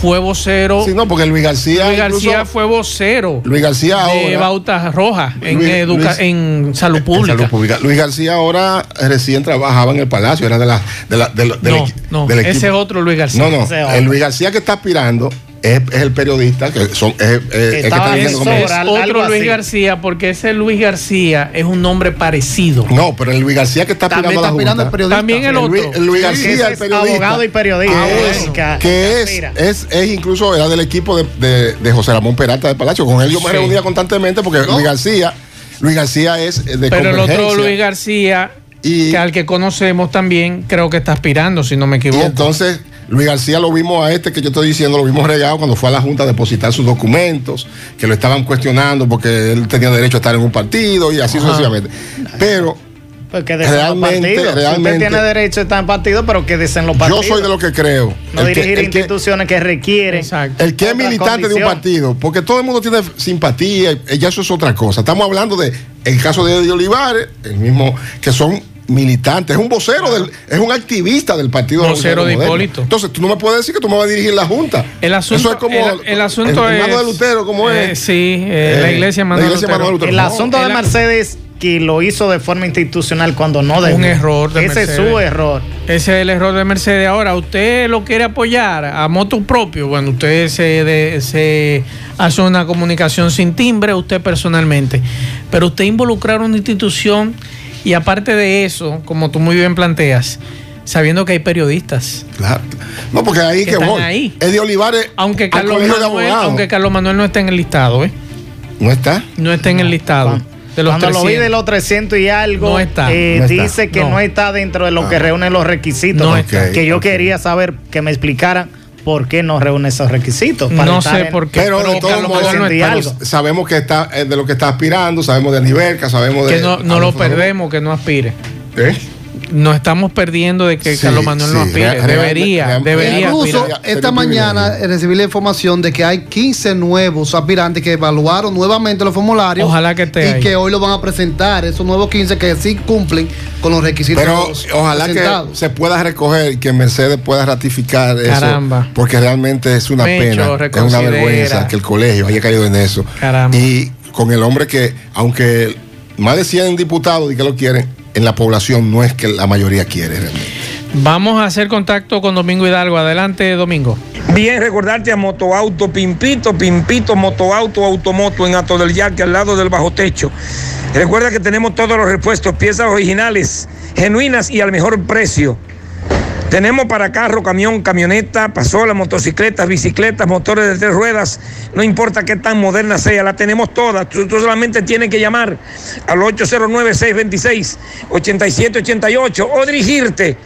fue vocero. Sí, no, porque Luis García. Luis García incluso- fue vocero Luis García de ahora. Bauta Roja en, Luis- educa- Luis- en salud en pública. salud pública. Luis García ahora recién trabajaba en el Palacio, era de la, de la- de la- del, No, no, del ese es otro Luis García. No, no, el otro. Luis García que está aspirando es, es el periodista, que son, es, es- es que está en otro Luis así. García, porque ese Luis García es un nombre parecido. No, pero el Luis García que está También aspirando está el periodista. También el otro. Luis, el Luis Sí, García, el es periodista. abogado y periodista. Ah, que- es, es, es incluso era del equipo de, de- de José Ramón Peralta de Palacio. Con él yo me Sí. reunía constantemente porque Luis García, Luis García es eh, de Pero el otro. Luis García, Y- que al que conocemos también, creo que está aspirando, si no me Y equivoco. entonces Luis García lo vimos a este que yo estoy diciendo, lo vimos regado cuando fue a la Junta a depositar sus documentos, que lo estaban cuestionando porque él tenía derecho a estar en un partido y así Ajá. sucesivamente. Pero Porque los Realmente, realmente- usted tiene derecho a estar en partido, pero que dicen los yo partidos. soy de lo que creo. No el dirigir el que- instituciones que requieren. Exacto. El que es militante de un partido, porque todo el mundo tiene simpatía, y ya eso es otra cosa. Estamos hablando de el caso de Eddie Olivares, el mismo, que son militantes, es un vocero, del, es un activista del partido Vocero de. Hipólito. Entonces, tú no me puedes decir que tú me vas a dirigir la Junta. El asunto, eso es como el, el asunto el es. hermano de Lutero, ¿cómo eh, es? sí, eh, la Eh, iglesia la iglesia Lutero. Manuel Lutero. El No, asunto de el- Mercedes que lo hizo de forma institucional cuando no debió. Un error de Ese es su error. Ese es el error de Mercedes. Ahora, usted lo quiere apoyar a moto propio. Bueno, usted se, de- se hace una comunicación sin timbre, usted personalmente. Pero usted involucrar una institución y aparte de eso, como tú muy bien planteas, sabiendo que hay periodistas. Claro. No, porque ahí Que que, están voy. ahí. Eddie Olivares, Aunque Carlos, Manuel, aunque Carlos Manuel no está en el listado, ¿eh? ¿No está? No está en el listado. De los Cuando lo vi 300. de los 300 y algo, No está. eh, No está. dice que No. no. está dentro de lo que Ah. reúne los requisitos. No que- está. que yo quería saber que me explicaran por qué no reúne esos requisitos. para No estar sé en- por qué. Pero de Pero todos Carlos modos, no sabemos que está eh, de lo que está aspirando, sabemos de Niverca, sabemos de. Que no, no lo perdemos, que no aspire. ¿Eh? Nos estamos perdiendo de que Sí, Carlos Manuel no sí, aspire. real- debería, real- debería Incluso aspirar. Esta mañana recibí la información de que hay 15 nuevos aspirantes que evaluaron nuevamente los formularios. Ojalá que esté Y ahí. que hoy lo van a presentar. Esos nuevos 15 que sí cumplen con los requisitos. Pero ojalá presentados. que se pueda recoger y que Mercedes pueda ratificar Caramba. eso. Porque realmente es una Mecho, pena, es una vergüenza que el colegio haya caído en eso. Caramba. Y con el hombre que, aunque más de 100 diputados y que lo quieren, en la población no es que la mayoría quiere realmente. Vamos a hacer contacto con Domingo Hidalgo. Adelante, Domingo. Bien, recordarte a Motoauto Pimpito, Pimpito, Motoauto, Automoto en Ato del Yaque, al lado del bajo techo. Recuerda que tenemos todos los repuestos, piezas originales, genuinas y al mejor precio. Tenemos para carro, camión, camioneta, pasola, motocicletas, bicicletas, motores de tres ruedas. No importa qué tan moderna sea, la tenemos todas. Tú, solamente tienes que llamar al 809-626-8788 o dirigirte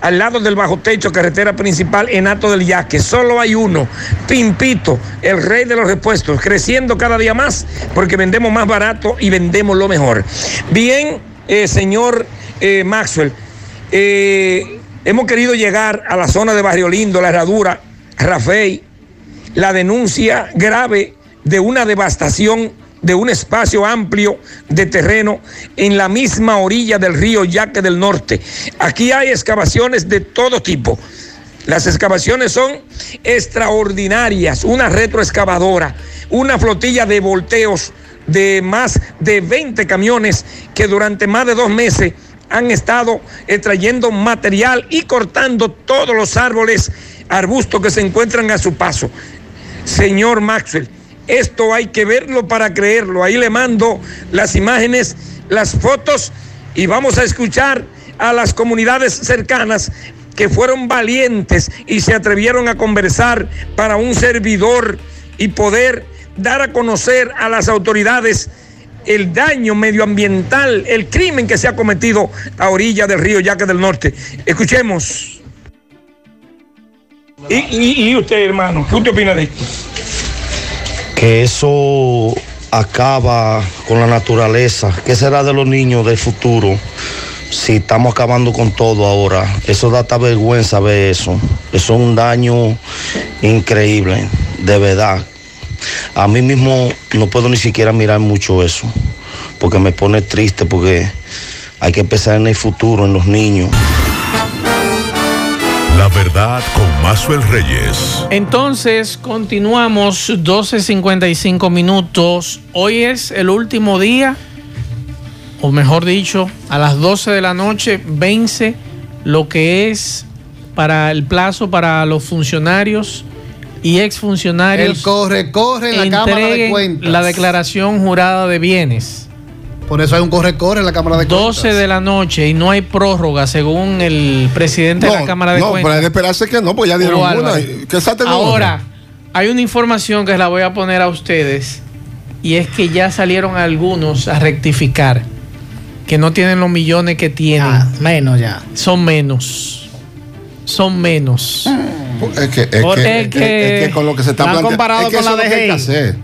al lado del bajo techo, carretera principal en Ato del Yaque. Solo hay uno, Pimpito, el rey de los repuestos, creciendo cada día más porque vendemos más barato y vendemos lo mejor. Bien, eh, señor eh, Maxwell, eh, hemos querido llegar a la zona de Barrio Lindo, La Herradura, Rafael, la denuncia grave de una devastación de un espacio amplio de terreno en la misma orilla del río Yaque del Norte. Aquí hay excavaciones de todo tipo. Las excavaciones son extraordinarias, una retroexcavadora, una flotilla de volteos de más de 20 camiones que durante más de dos meses han estado extrayendo material y cortando todos los árboles, arbustos que se encuentran a su paso. Señor Maxwell, esto hay que verlo para creerlo. Ahí le mando las imágenes, las fotos y vamos a escuchar a las comunidades cercanas que fueron valientes y se atrevieron a conversar para un servidor y poder dar a conocer a las autoridades el daño medioambiental, el crimen que se ha cometido a orilla del río Yaque del Norte. Escuchemos. Y, y- y usted, hermano, ¿qué usted opina de esto? que eso acaba con la naturaleza. ¿Qué será de los niños del futuro si estamos acabando con todo ahora? Eso da hasta vergüenza ver eso. Eso es un daño increíble, de verdad. A mí mismo no puedo ni siquiera mirar mucho eso, porque me pone triste, porque hay que pensar en el futuro, en los niños. La verdad con Mazuel Reyes. Entonces, continuamos 12.55 minutos. Hoy es el último día, o mejor dicho, a las 12 de la noche vence lo que es para el plazo para los funcionarios y exfuncionarios. El corre, corre en la Cámara de Cuentas. La declaración jurada de bienes. Por eso hay un corre, corre en la Cámara de Cuentas. 12 de la noche y no hay prórroga, según el presidente de la Cámara de no, Cuentas. pero hay que esperarse que no, pues ya dieron una. Que Ahora, hay una información que la voy a poner a ustedes y es que ya salieron algunos a rectificar que no tienen los millones que tienen. menos ya. Son menos. Son menos. Es que, es, que, es es que- que- es que con lo que se está ¿La han planteando. comparado es que con la DGI? hacer.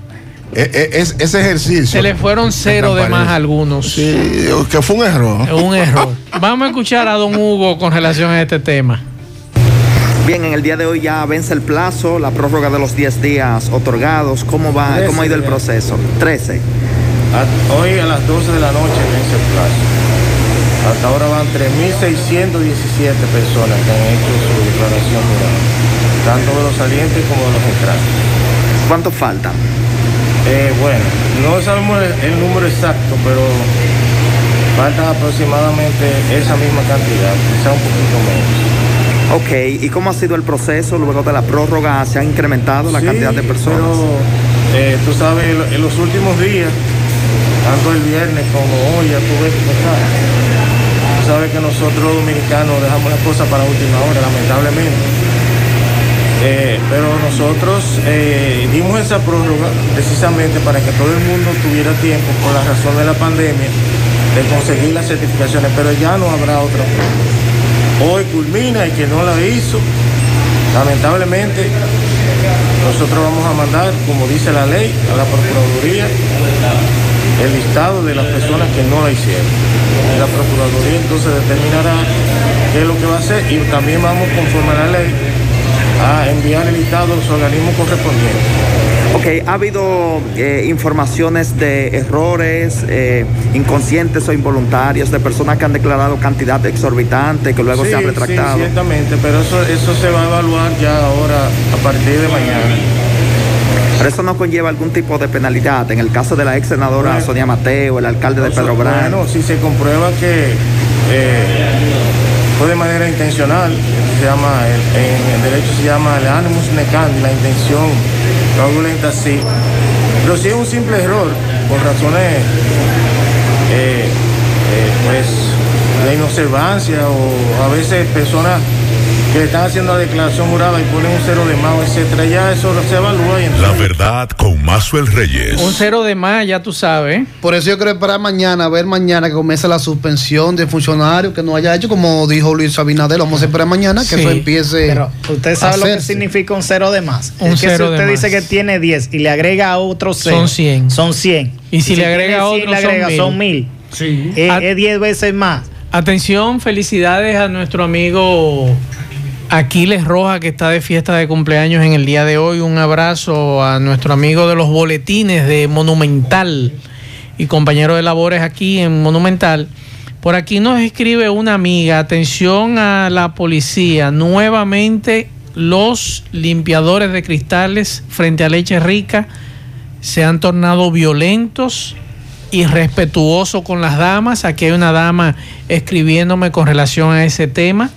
Es, es- es- ese ejercicio. Se le fueron cero de más a algunos. Sí, que fue un error. Un error. Vamos a escuchar a don Hugo con relación a este tema. Bien, en el día de hoy ya vence el plazo, la prórroga de los 10 días otorgados. ¿Cómo va? ¿Cómo ha ido el proceso? 13. A- Hoy a las 12 de la noche vence el plazo. Hasta ahora van 3.617 personas que han hecho su declaración jurada, tanto de los salientes como de los entrantes. ¿Cuánto faltan? Eh, bueno, no sabemos el, el número exacto, pero faltan aproximadamente esa misma cantidad, quizá un poquito menos. Ok, ¿y cómo ha sido el proceso luego de la prórroga? ¿Se ha incrementado la Sí, cantidad de personas? Pero, eh, tú sabes, en lo- en los últimos días, tanto el viernes como hoy, ya tuve que sabes que nosotros dominicanos dejamos las cosas para última hora, lamentablemente. Eh, pero nosotros eh, dimos esa prórroga precisamente para que todo el mundo tuviera tiempo, por la razón de la pandemia, de conseguir las certificaciones, pero ya no habrá otra prórroga. Hoy culmina y que no la hizo, lamentablemente, nosotros vamos a mandar, como dice la ley, a la Procuraduría el listado de las personas que no la hicieron. Y la Procuraduría entonces determinará qué es lo que va a hacer y también vamos, conforme a la ley, a enviar el listado a los organismos correspondientes. Ok, ¿ha habido eh, informaciones de errores eh, inconscientes o involuntarios de personas que han declarado cantidad exorbitante que luego se han retractado? Sí, ciertamente, pero eso, eso se va a evaluar ya ahora a partir de mañana. Pero eso no conlleva algún tipo de penalidad. En el caso de la ex senadora Bueno. Sonia Mateo, el alcalde de Pedro Brán. Bueno, si se comprueba que eh, fue de manera intencional, se llama, en el derecho se llama el animus necandi, la intención fraudulenta, sí. Pero si es un simple error, por razones, eh, eh, pues, de inobservancia o a veces personas que están haciendo la declaración jurada y ponen un cero de más, etcétera, ya eso se evalúa y entonces... La verdad con Mazuel Reyes. Un cero de más, ya tú sabes. Por eso yo quiero esperar mañana, a ver mañana que comience la suspensión de funcionarios que no haya hecho, como dijo Luis Abinader, vamos a esperar mañana que Sí, eso empiece. Pero usted sabe lo que significa un cero de más. Un es que cero si de usted más. dice que tiene 10 y le agrega otro cero, Son 100. Son 100. Y si le tiene agrega 100, otro, le agrega, son son mil. 1000. Es- Es 10 veces más. Atención, felicidades a nuestro amigo Aquiles Roja, que está de fiesta de cumpleaños en el día de hoy. Un abrazo a nuestro amigo de los boletines de Monumental y compañero de labores aquí en Monumental. Por aquí nos escribe una amiga, atención a la policía, nuevamente los limpiadores de cristales frente a Leche Rica se han tornado violentos y respetuosos con las damas. Aquí hay una dama escribiéndome con relación a ese tema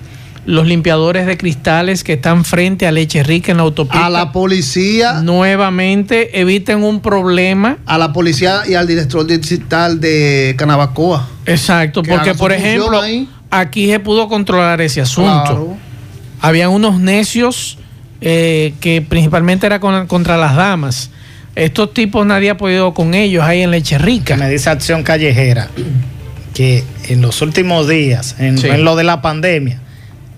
los limpiadores de cristales que están frente a Leche Rica en la autopista. A la policía. Nuevamente eviten un problema. A la policía y al director digital de Canabacoa. Exacto, porque por ejemplo, aquí se pudo controlar ese asunto. Habían unos necios eh, que principalmente era contra las damas. Estos tipos nadie ha podido con ellos ahí en Leche Rica. Me dice Acción Callejera que en los últimos días, en lo de la pandemia,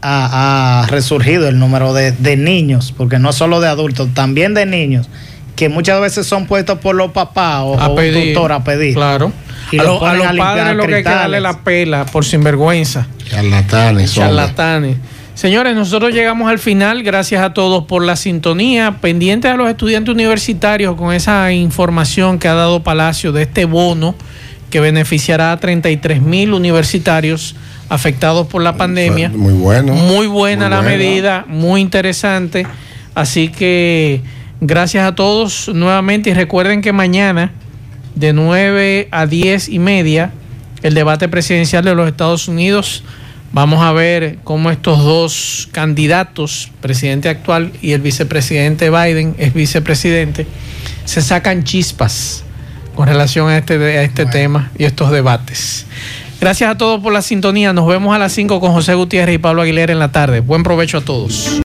ha, resurgido el número de, niños, porque no solo de adultos, también de niños, que muchas veces son puestos por los papás o, a pedir, tutor a pedir. Claro. Y a, los padres lo que hay que darle la pela por sinvergüenza. Charlatanes. Charlatanes. Señores, nosotros llegamos al final. Gracias a todos por la sintonía. Pendientes a los estudiantes universitarios con esa información que ha dado Palacio de este bono que beneficiará a 33 mil universitarios afectados por la pandemia. Muy bueno. Muy buena la medida, muy interesante. Así que gracias a todos nuevamente y recuerden que mañana de 9 a 10 y media el debate presidencial de los Estados Unidos. Vamos a ver cómo estos dos candidatos, presidente actual y el vicepresidente Biden, es vicepresidente, se sacan chispas con relación a este, a este tema y estos debates. Gracias a todos por la sintonía. Nos vemos a las 5 con José Gutiérrez y Pablo Aguilera en la tarde. Buen provecho a todos.